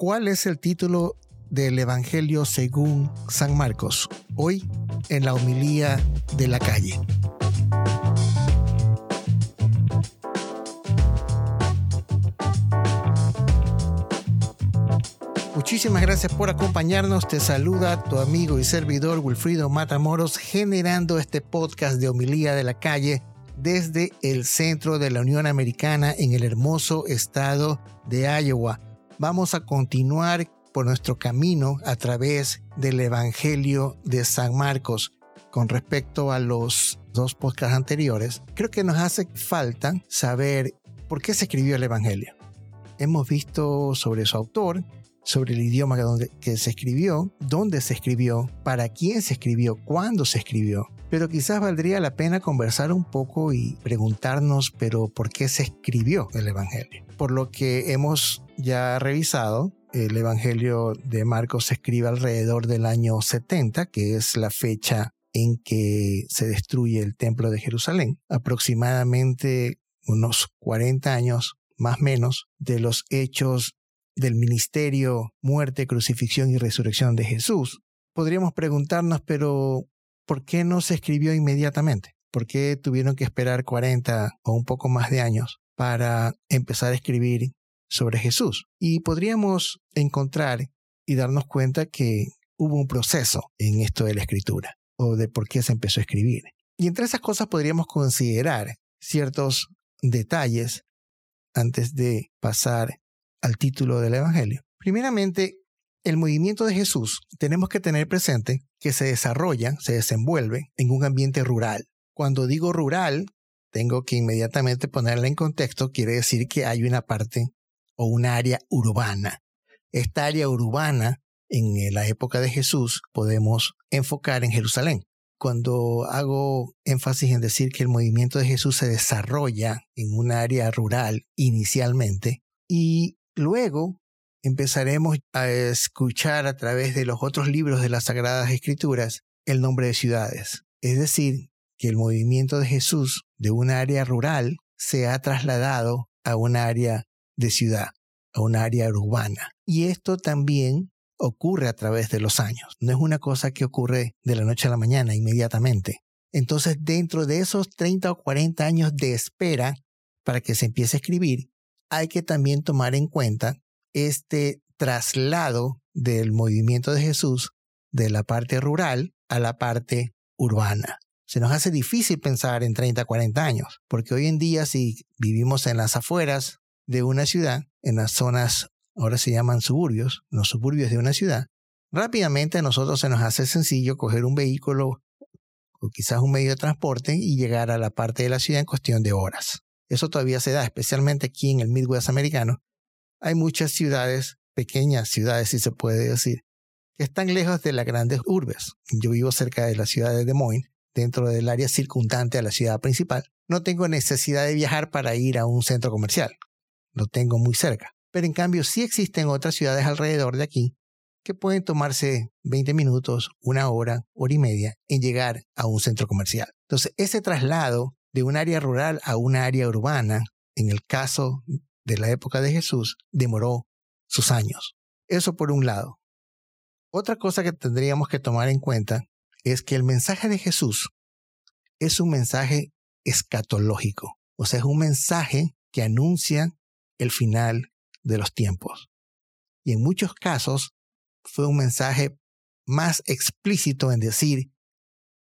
¿Cuál es el título del Evangelio según San Marcos? Hoy en la homilía de la calle. Muchísimas gracias por acompañarnos. Te saluda tu amigo y servidor Wilfrido Matamoros, generando este podcast de homilía de la calle desde el centro de la Unión Americana en el hermoso estado de Iowa. Vamos a continuar por nuestro camino a través del Evangelio de San Marcos. Con respecto a los dos podcasts anteriores, creo que nos hace falta saber por qué se escribió el Evangelio. Hemos visto sobre su autor, sobre el idioma que se escribió, dónde se escribió, para quién se escribió, cuándo se escribió. Pero quizás valdría la pena conversar un poco y preguntarnos, pero ¿por qué se escribió el Evangelio? Por lo que hemos ya revisado, el Evangelio de Marcos se escribe alrededor del año 70, que es la fecha en que se destruye el templo de Jerusalén. Aproximadamente unos 40 años más o menos de los hechos del ministerio, muerte, crucifixión y resurrección de Jesús, podríamos preguntarnos, pero ¿por qué no se escribió inmediatamente? ¿Por qué tuvieron que esperar 40 o un poco más de años para empezar a escribir sobre Jesús? Y podríamos encontrar y darnos cuenta que hubo un proceso en esto de la escritura o de por qué se empezó a escribir. Y entre esas cosas podríamos considerar ciertos detalles antes de pasar al título del Evangelio. Primeramente, el movimiento de Jesús tenemos que tener presente que se desarrolla, se desenvuelve en un ambiente rural. Cuando digo rural, tengo que inmediatamente ponerla en contexto, quiere decir que hay una parte o un área urbana. Esta área urbana, en la época de Jesús, podemos enfocar en Jerusalén. Cuando hago énfasis en decir que el movimiento de Jesús se desarrolla en un área rural inicialmente y Luego empezaremos a escuchar a través de los otros libros de las Sagradas Escrituras el nombre de ciudades. Es decir, que el movimiento de Jesús de un área rural se ha trasladado a un área de ciudad, a un área urbana. Y esto también ocurre a través de los años. No es una cosa que ocurre de la noche a la mañana, inmediatamente. Entonces, dentro de esos 30 o 40 años de espera para que se empiece a escribir, hay que también tomar en cuenta este traslado del movimiento de Jesús de la parte rural a la parte urbana. Se nos hace difícil pensar en 30, 40 años, porque hoy en día si vivimos en las afueras de una ciudad, en las zonas, ahora se llaman suburbios, los suburbios de una ciudad, rápidamente a nosotros se nos hace sencillo coger un vehículo o quizás un medio de transporte y llegar a la parte de la ciudad en cuestión de horas. Eso todavía se da, especialmente aquí en el Midwest americano. Hay muchas ciudades, pequeñas ciudades si se puede decir, que están lejos de las grandes urbes. Yo vivo cerca de la ciudad de Des Moines, dentro del área circundante a la ciudad principal. No tengo necesidad de viajar para ir a un centro comercial. Lo tengo muy cerca. Pero en cambio sí existen otras ciudades alrededor de aquí que pueden tomarse 20 minutos, una hora, hora y media en llegar a un centro comercial. Entonces, ese traslado de un área rural a una área urbana, en el caso de la época de Jesús, demoró sus años. Eso por un lado. Otra cosa que tendríamos que tomar en cuenta es que el mensaje de Jesús es un mensaje escatológico, o sea, es un mensaje que anuncia el final de los tiempos. Y en muchos casos fue un mensaje más explícito en decir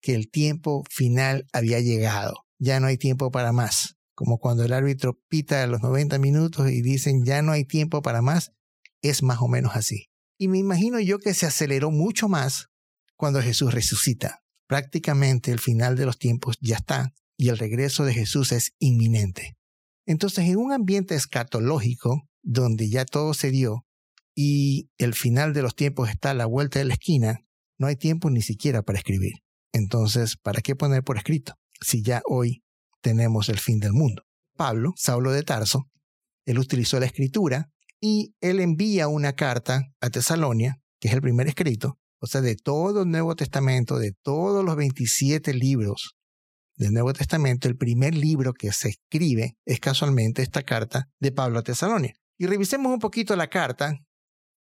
que el tiempo final había llegado ya no hay tiempo para más. Como cuando el árbitro pita a los 90 minutos y dicen ya no hay tiempo para más, es más o menos así. Y me imagino yo que se aceleró mucho más cuando Jesús resucita. Prácticamente el final de los tiempos ya está y el regreso de Jesús es inminente. Entonces, en un ambiente escatológico, donde ya todo se dio y el final de los tiempos está a la vuelta de la esquina, no hay tiempo ni siquiera para escribir. Entonces, ¿para qué poner por escrito? si ya hoy tenemos el fin del mundo. Pablo, Saulo de Tarso, él utilizó la escritura y él envía una carta a Tesalonia, que es el primer escrito, o sea, de todo el Nuevo Testamento, de todos los 27 libros del Nuevo Testamento, el primer libro que se escribe es casualmente esta carta de Pablo a Tesalonia. Y revisemos un poquito la carta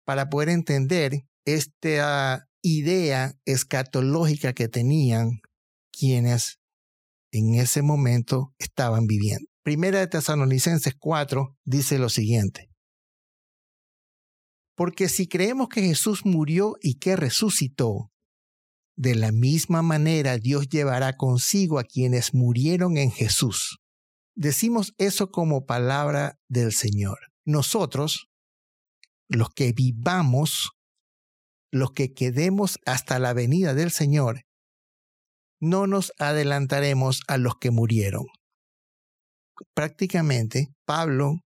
para poder entender esta idea escatológica que tenían quienes en ese momento estaban viviendo. Primera de Tesalonicenses 4 dice lo siguiente. Porque si creemos que Jesús murió y que resucitó, de la misma manera Dios llevará consigo a quienes murieron en Jesús. Decimos eso como palabra del Señor. Nosotros, los que vivamos, los que quedemos hasta la venida del Señor, no nos adelantaremos a los que murieron prácticamente Pablo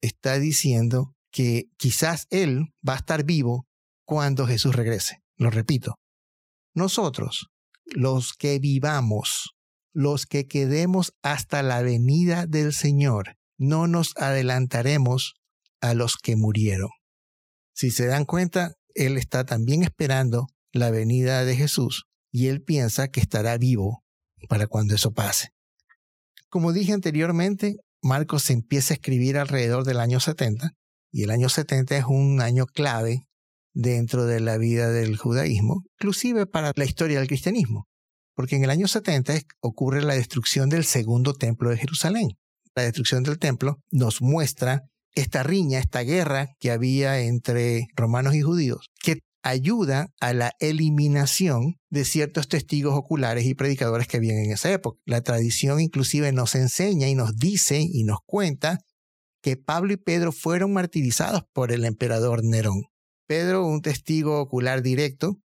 está diciendo que quizás él va a estar vivo cuando Jesús regrese. Lo repito, nosotros, los que vivamos, los que quedemos hasta la venida del Señor, no nos adelantaremos a los que murieron. Si se dan cuenta, él está también esperando la venida de Jesús y él piensa que estará vivo para cuando eso pase. Como dije anteriormente, Marcos se empieza a escribir alrededor del año 70 y el año 70 es un año clave dentro de la vida del judaísmo, inclusive para la historia del cristianismo, porque en el año 70 ocurre la destrucción del segundo templo de Jerusalén. La destrucción del templo nos muestra esta riña, esta guerra que había entre romanos y judíos, que ayuda a la eliminación de ciertos testigos oculares y predicadores que habían en esa época. La tradición inclusive nos enseña y nos dice y nos cuenta que Pablo y Pedro fueron martirizados por el emperador Nerón. Pedro, un testigo ocular directo,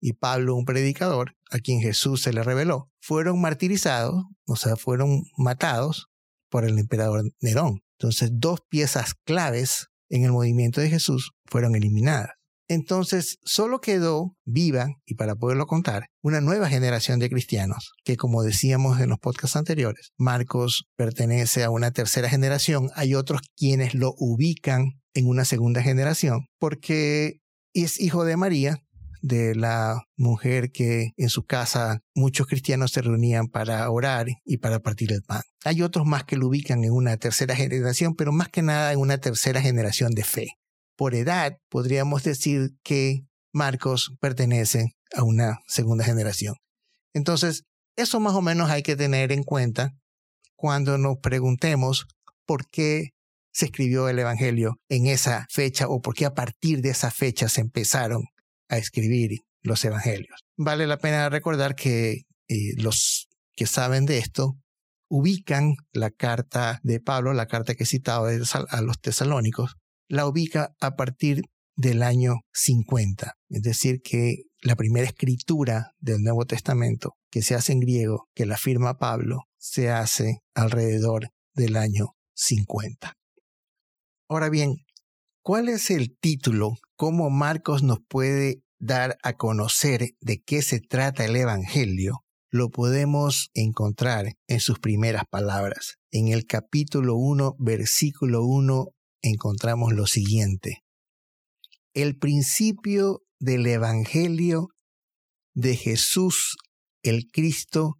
y Pablo, un predicador, a quien Jesús se le reveló, fueron martirizados, o sea, fueron matados por el emperador Nerón. Entonces, dos piezas claves en el movimiento de Jesús fueron eliminadas. Entonces, solo quedó viva, y para poderlo contar, una nueva generación de cristianos, que como decíamos en los podcasts anteriores, Marcos pertenece a una tercera generación, hay otros quienes lo ubican en una segunda generación, porque es hijo de María, de la mujer que en su casa muchos cristianos se reunían para orar y para partir el pan. Hay otros más que lo ubican en una tercera generación, pero más que nada en una tercera generación de fe por edad, podríamos decir que Marcos pertenece a una segunda generación. Entonces, eso más o menos hay que tener en cuenta cuando nos preguntemos por qué se escribió el Evangelio en esa fecha o por qué a partir de esa fecha se empezaron a escribir los Evangelios. Vale la pena recordar que eh, los que saben de esto ubican la carta de Pablo, la carta que he citado a los tesalónicos, la ubica a partir del año 50. Es decir, que la primera escritura del Nuevo Testamento que se hace en griego, que la firma Pablo, se hace alrededor del año 50. Ahora bien, ¿cuál es el título? ¿Cómo Marcos nos puede dar a conocer de qué se trata el Evangelio? Lo podemos encontrar en sus primeras palabras. En el capítulo 1, versículo 1 encontramos lo siguiente. El principio del Evangelio de Jesús el Cristo,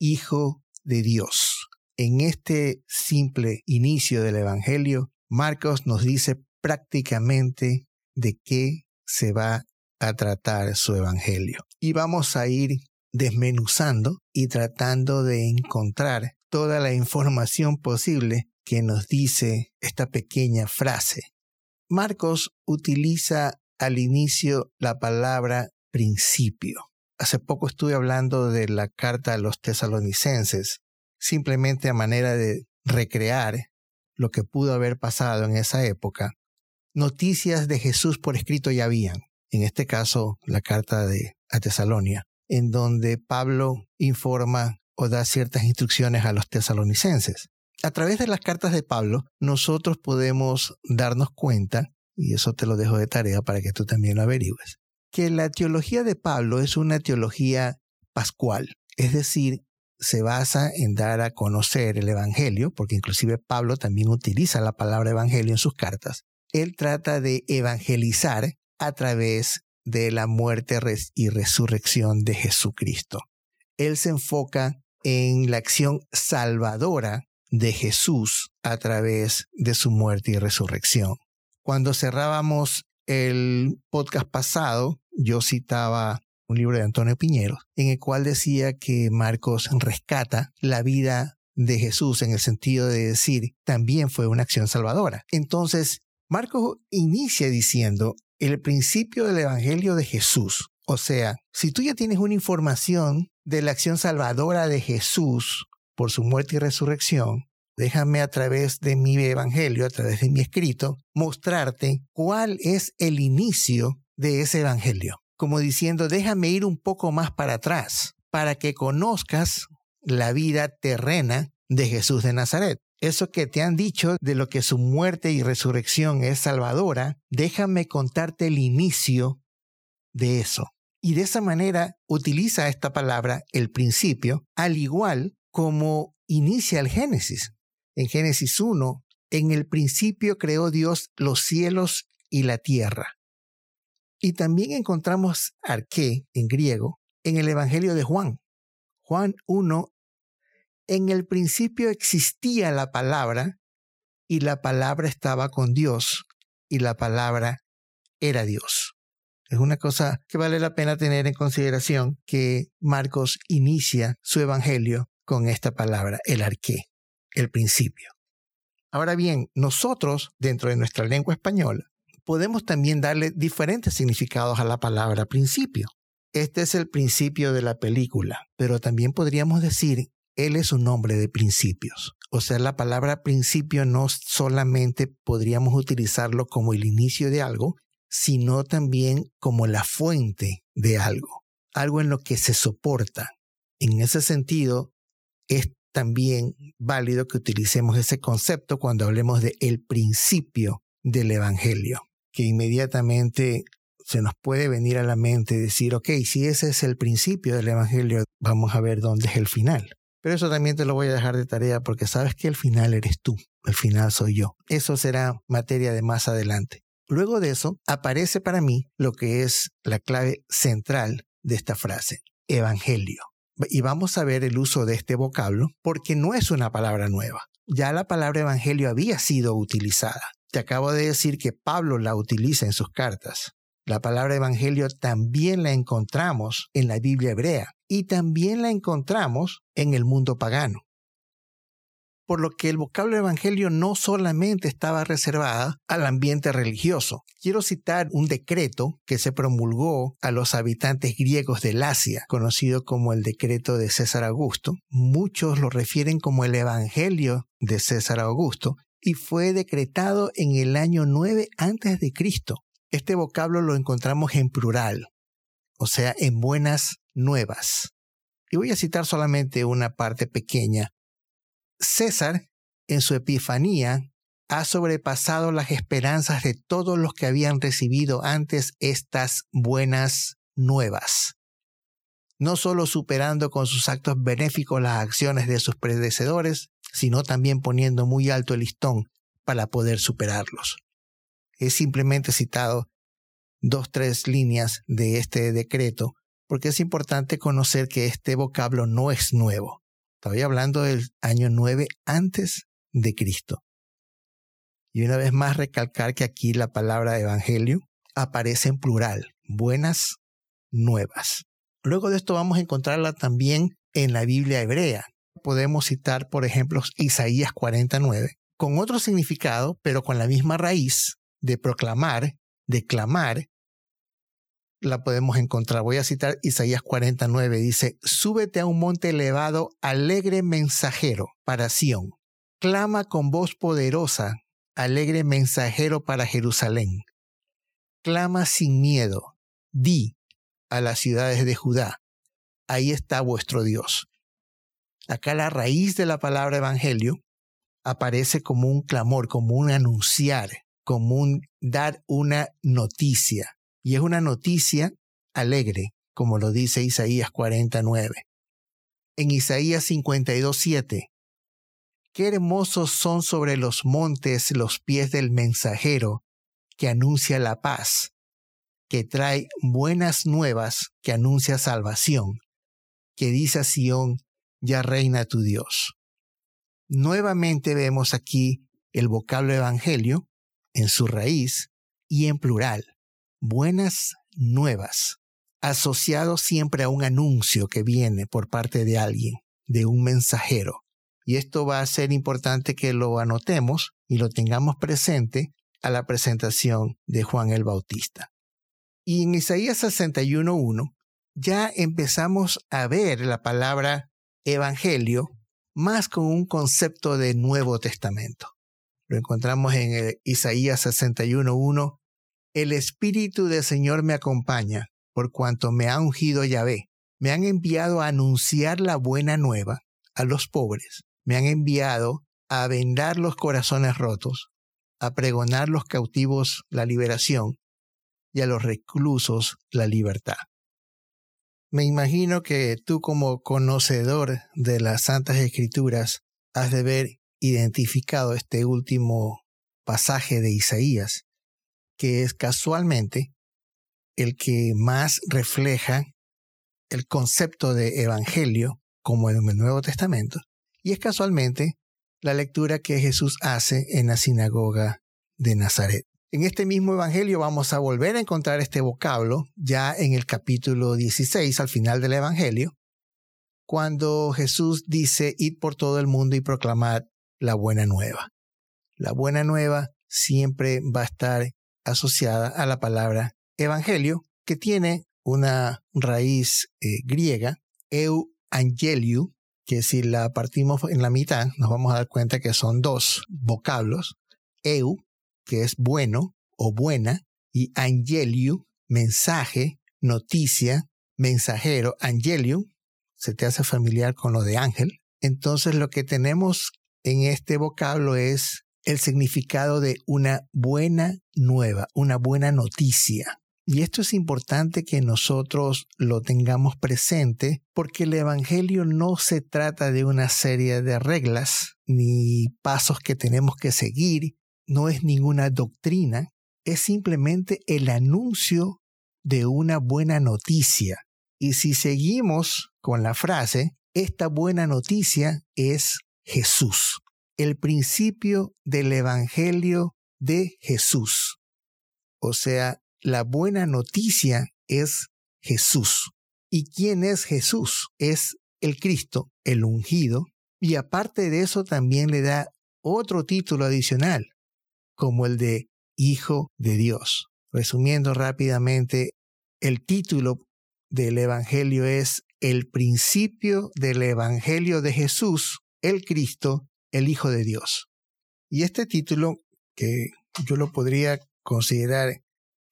Hijo de Dios. En este simple inicio del Evangelio, Marcos nos dice prácticamente de qué se va a tratar su Evangelio. Y vamos a ir desmenuzando y tratando de encontrar toda la información posible que nos dice esta pequeña frase. Marcos utiliza al inicio la palabra principio. Hace poco estuve hablando de la carta a los tesalonicenses, simplemente a manera de recrear lo que pudo haber pasado en esa época. Noticias de Jesús por escrito ya habían, en este caso la carta de a Tesalonia, en donde Pablo informa o da ciertas instrucciones a los tesalonicenses a través de las cartas de Pablo, nosotros podemos darnos cuenta, y eso te lo dejo de tarea para que tú también lo averigües, que la teología de Pablo es una teología pascual, es decir, se basa en dar a conocer el Evangelio, porque inclusive Pablo también utiliza la palabra Evangelio en sus cartas. Él trata de evangelizar a través de la muerte y resurrección de Jesucristo. Él se enfoca en la acción salvadora de Jesús a través de su muerte y resurrección. Cuando cerrábamos el podcast pasado, yo citaba un libro de Antonio Piñero, en el cual decía que Marcos rescata la vida de Jesús en el sentido de decir, también fue una acción salvadora. Entonces, Marcos inicia diciendo, el principio del Evangelio de Jesús. O sea, si tú ya tienes una información de la acción salvadora de Jesús por su muerte y resurrección, déjame a través de mi Evangelio, a través de mi escrito, mostrarte cuál es el inicio de ese Evangelio. Como diciendo, déjame ir un poco más para atrás para que conozcas la vida terrena de Jesús de Nazaret. Eso que te han dicho de lo que su muerte y resurrección es salvadora, déjame contarte el inicio de eso. Y de esa manera utiliza esta palabra, el principio, al igual como inicia el Génesis. En Génesis 1, en el principio creó Dios los cielos y la tierra. Y también encontramos arqué en griego en el Evangelio de Juan. Juan 1, en el principio existía la palabra y la palabra estaba con Dios y la palabra era Dios. Es una cosa que vale la pena tener en consideración que Marcos inicia su evangelio con esta palabra, el arqué, el principio. Ahora bien, nosotros, dentro de nuestra lengua española, podemos también darle diferentes significados a la palabra principio. Este es el principio de la película, pero también podríamos decir él es un hombre de principios. O sea, la palabra principio no solamente podríamos utilizarlo como el inicio de algo, sino también como la fuente de algo, algo en lo que se soporta. En ese sentido, es también válido que utilicemos ese concepto cuando hablemos de el principio del Evangelio, que inmediatamente se nos puede venir a la mente decir, ok, si ese es el principio del Evangelio, vamos a ver dónde es el final. Pero eso también te lo voy a dejar de tarea porque sabes que el final eres tú, el final soy yo. Eso será materia de más adelante. Luego de eso, aparece para mí lo que es la clave central de esta frase, evangelio. Y vamos a ver el uso de este vocablo porque no es una palabra nueva. Ya la palabra evangelio había sido utilizada. Te acabo de decir que Pablo la utiliza en sus cartas. La palabra evangelio también la encontramos en la Biblia hebrea y también la encontramos en el mundo pagano. Por lo que el vocablo evangelio no solamente estaba reservada al ambiente religioso. Quiero citar un decreto que se promulgó a los habitantes griegos del Asia, conocido como el decreto de César Augusto. Muchos lo refieren como el evangelio de César Augusto y fue decretado en el año 9 antes de Cristo este vocablo lo encontramos en plural, o sea, en buenas nuevas. Y voy a citar solamente una parte pequeña. César, en su epifanía, ha sobrepasado las esperanzas de todos los que habían recibido antes estas buenas nuevas, no solo superando con sus actos benéficos las acciones de sus predecesores, sino también poniendo muy alto el listón para poder superarlos es simplemente citado dos, tres líneas de este decreto, porque es importante conocer que este vocablo no es nuevo. Estoy hablando del año 9 antes de Cristo. Y una vez más recalcar que aquí la palabra evangelio aparece en plural, buenas nuevas. Luego de esto vamos a encontrarla también en la Biblia hebrea. Podemos citar, por ejemplo, Isaías 49, con otro significado, pero con la misma raíz, de proclamar, de clamar, la podemos encontrar. Voy a citar Isaías 49, dice, súbete a un monte elevado, alegre mensajero para Sión. Clama con voz poderosa, alegre mensajero para Jerusalén. Clama sin miedo, di a las ciudades de Judá, ahí está vuestro Dios. Acá la raíz de la palabra evangelio aparece como un clamor, como un anunciar, común dar una noticia. Y es una noticia alegre, como lo dice Isaías 49. En Isaías 52.7, Qué hermosos son sobre los montes los pies del mensajero que anuncia la paz, que trae buenas nuevas, que anuncia salvación, que dice a Sión, ya reina tu Dios. Nuevamente vemos aquí el vocablo evangelio en su raíz y en plural, buenas nuevas, asociado siempre a un anuncio que viene por parte de alguien, de un mensajero. Y esto va a ser importante que lo anotemos y lo tengamos presente a la presentación de Juan el Bautista. Y en Isaías 61.1 ya empezamos a ver la palabra evangelio más con un concepto de Nuevo Testamento. Lo encontramos en Isaías 61.1. El Espíritu del Señor me acompaña, por cuanto me ha ungido Yahvé. Me han enviado a anunciar la buena nueva a los pobres. Me han enviado a vendar los corazones rotos, a pregonar los cautivos la liberación y a los reclusos la libertad. Me imagino que tú como conocedor de las Santas Escrituras has de haber identificado este último pasaje de Isaías, que es casualmente el que más refleja el concepto de evangelio como en el Nuevo Testamento, y es casualmente la lectura que Jesús hace en la sinagoga de Nazaret. En este mismo Evangelio vamos a volver a encontrar este vocablo ya en el capítulo 16, al final del Evangelio, cuando Jesús dice, id por todo el mundo y proclamad la buena nueva. La buena nueva siempre va a estar asociada a la palabra Evangelio, que tiene una raíz eh, griega, eu angeliu, que si la partimos en la mitad, nos vamos a dar cuenta que son dos vocablos, eu, que es bueno o buena, y angeliu, mensaje, noticia, mensajero, angeliu, se te hace familiar con lo de ángel. Entonces lo que tenemos en este vocablo es el significado de una buena nueva, una buena noticia. Y esto es importante que nosotros lo tengamos presente porque el Evangelio no se trata de una serie de reglas ni pasos que tenemos que seguir no es ninguna doctrina, es simplemente el anuncio de una buena noticia. Y si seguimos con la frase, esta buena noticia es Jesús, el principio del Evangelio de Jesús. O sea, la buena noticia es Jesús. ¿Y quién es Jesús? Es el Cristo, el ungido, y aparte de eso también le da otro título adicional, como el de Hijo de Dios. Resumiendo rápidamente, el título del Evangelio es El principio del Evangelio de Jesús, el Cristo, el Hijo de Dios. Y este título, que yo lo podría considerar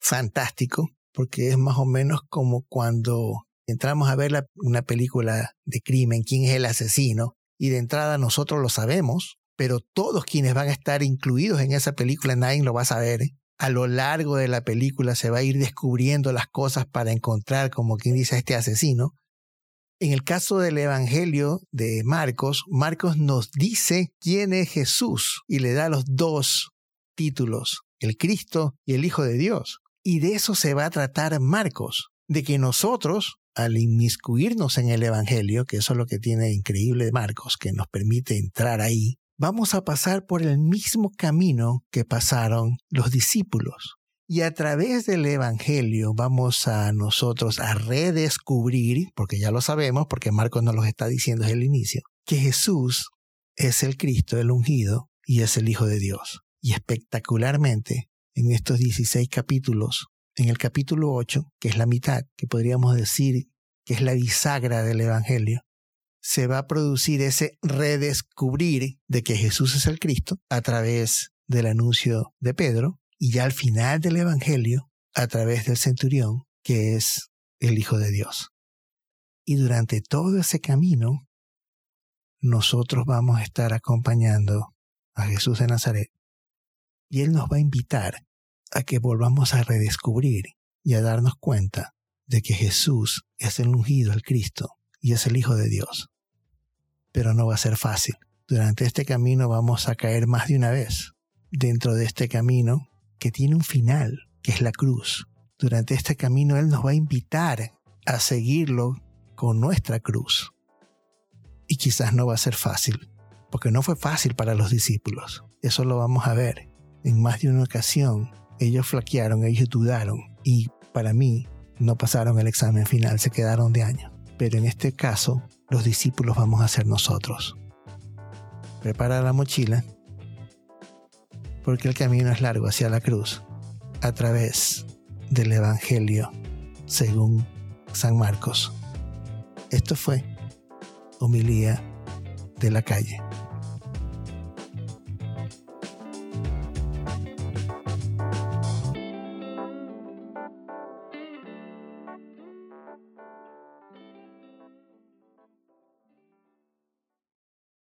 fantástico, porque es más o menos como cuando entramos a ver una película de crimen, quién es el asesino, y de entrada nosotros lo sabemos, pero todos quienes van a estar incluidos en esa película, nadie lo va a saber. A lo largo de la película se va a ir descubriendo las cosas para encontrar, como quien dice, este asesino. En el caso del Evangelio de Marcos, Marcos nos dice quién es Jesús y le da los dos títulos, el Cristo y el Hijo de Dios. Y de eso se va a tratar Marcos, de que nosotros, al inmiscuirnos en el Evangelio, que eso es lo que tiene increíble Marcos, que nos permite entrar ahí, vamos a pasar por el mismo camino que pasaron los discípulos. Y a través del Evangelio vamos a nosotros a redescubrir, porque ya lo sabemos, porque Marcos nos lo está diciendo desde el inicio, que Jesús es el Cristo, el ungido, y es el Hijo de Dios. Y espectacularmente, en estos 16 capítulos, en el capítulo 8, que es la mitad, que podríamos decir que es la bisagra del Evangelio, se va a producir ese redescubrir de que Jesús es el Cristo a través del anuncio de Pedro y ya al final del Evangelio a través del centurión que es el Hijo de Dios. Y durante todo ese camino nosotros vamos a estar acompañando a Jesús de Nazaret y Él nos va a invitar a que volvamos a redescubrir y a darnos cuenta de que Jesús es el ungido, el Cristo, y es el Hijo de Dios. Pero no va a ser fácil. Durante este camino vamos a caer más de una vez. Dentro de este camino que tiene un final, que es la cruz. Durante este camino Él nos va a invitar a seguirlo con nuestra cruz. Y quizás no va a ser fácil, porque no fue fácil para los discípulos. Eso lo vamos a ver. en más de una ocasión, ellos flaquearon, ellos dudaron y para mí no pasaron el examen final, se quedaron de año. Pero en este caso, los discípulos vamos a ser nosotros. Prepara la mochila, porque el camino es largo hacia la cruz, a través del Evangelio según San Marcos. Esto fue homilía de la calle.